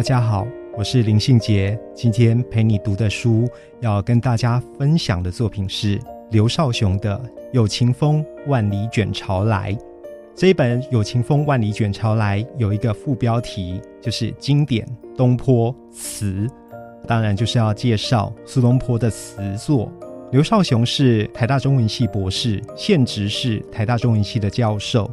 大家好，我是林信杰。今天陪你读的书，要跟大家分享的作品是刘少雄的《有情风万里卷潮来》。这一本《有情风万里卷潮来》有一个副标题，就是经典东坡词，当然就是要介绍苏东坡的词作。刘少雄是台大中文系博士，现职是台大中文系的教授。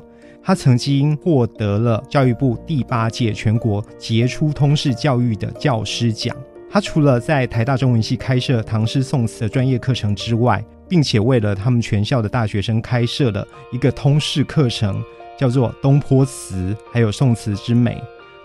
他曾经获得了教育部第八届全国杰出通识教育的教师奖。他除了在台大中文系开设唐诗宋词的专业课程之外，并且为了他们全校的大学生开设了一个通识课程，叫做《东坡词》还有《宋词之美》，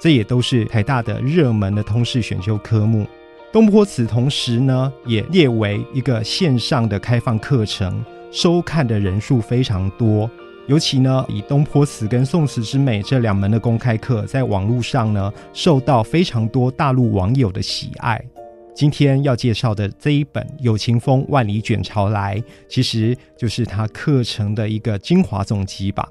这也都是台大的热门的通识选修科目。《东坡词》同时呢，也列为一个线上的开放课程，收看的人数非常多。尤其呢，以东坡词跟宋词之美这两门的公开课，在网络上呢，受到非常多大陆网友的喜爱。今天要介绍的这一本《有情风万里卷潮来》，其实就是他课程的一个精华总集吧。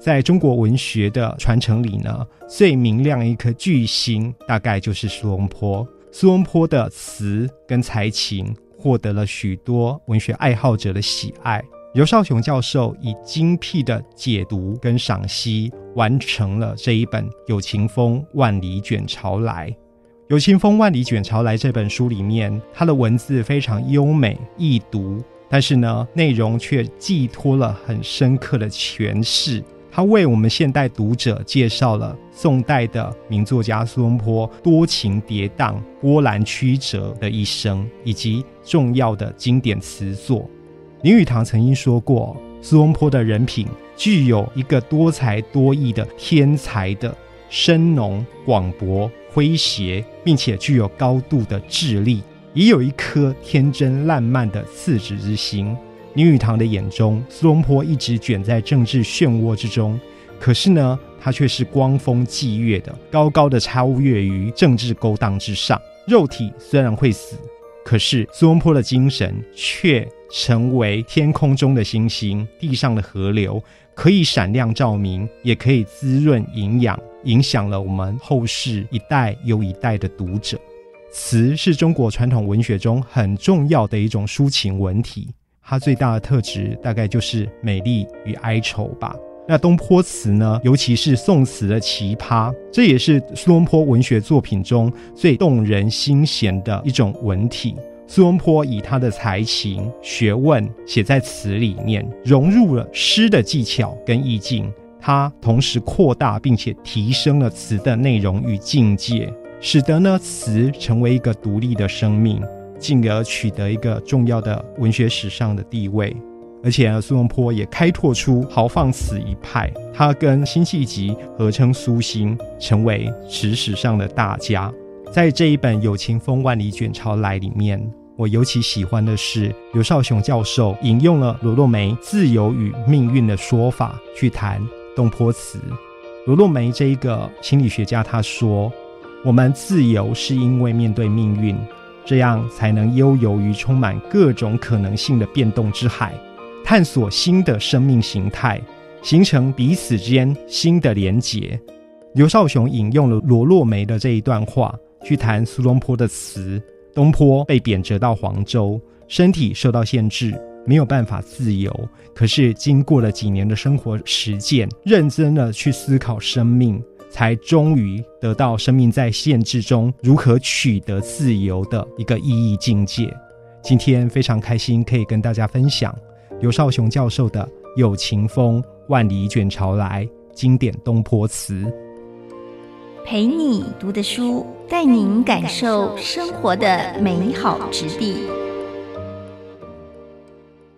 在中国文学的传承里呢，最明亮一颗巨星，大概就是苏东坡。苏东坡的词跟才情，获得了许多文学爱好者的喜爱。刘少雄教授以精辟的解读跟赏析，完成了这一本《有情风万里卷潮来》。《有情风万里卷潮来》这本书里面，它的文字非常优美易读，但是呢，内容却寄托了很深刻的诠释。他为我们现代读者介绍了宋代的名作家苏东坡多情跌宕、波澜曲折的一生，以及重要的经典词作。林语堂曾经说过，苏东坡的人品具有一个多才多艺的天才的深浓广博诙谐，并且具有高度的智力，也有一颗天真烂漫的赤子之心。林语堂的眼中，苏东坡一直卷在政治漩涡之中，可是呢，他却是光风霁月的，高高的超越于政治勾当之上。肉体虽然会死。可是苏东坡的精神却成为天空中的星星，地上的河流，可以闪亮照明，也可以滋润营养，影响了我们后世一代又一代的读者。词是中国传统文学中很重要的一种抒情文体，它最大的特质大概就是美丽与哀愁吧。那东坡词呢？尤其是宋词的奇葩，这也是苏东坡文学作品中最动人心弦的一种文体。苏东坡以他的才情、学问写在词里面，融入了诗的技巧跟意境。他同时扩大并且提升了词的内容与境界，使得呢词成为一个独立的生命，进而取得一个重要的文学史上的地位。而且呢，苏东坡也开拓出豪放词一派，他跟辛弃疾合称苏辛，成为词史上的大家。在这一本《有情风万里卷潮来》里面，我尤其喜欢的是刘少雄教授引用了罗洛梅“自由与命运”的说法去谈东坡词。罗洛梅这一个心理学家他说：“我们自由是因为面对命运，这样才能悠游于充满各种可能性的变动之海。”探索新的生命形态，形成彼此间新的连结。刘少雄引用了罗洛梅的这一段话，去谈苏东坡的词。东坡被贬谪到黄州，身体受到限制，没有办法自由。可是经过了几年的生活实践，认真的去思考生命，才终于得到生命在限制中如何取得自由的一个意义境界。今天非常开心可以跟大家分享。刘少雄教授的《有情风万里卷潮来》经典东坡词，陪你读的书，带您感受生活的美好质地。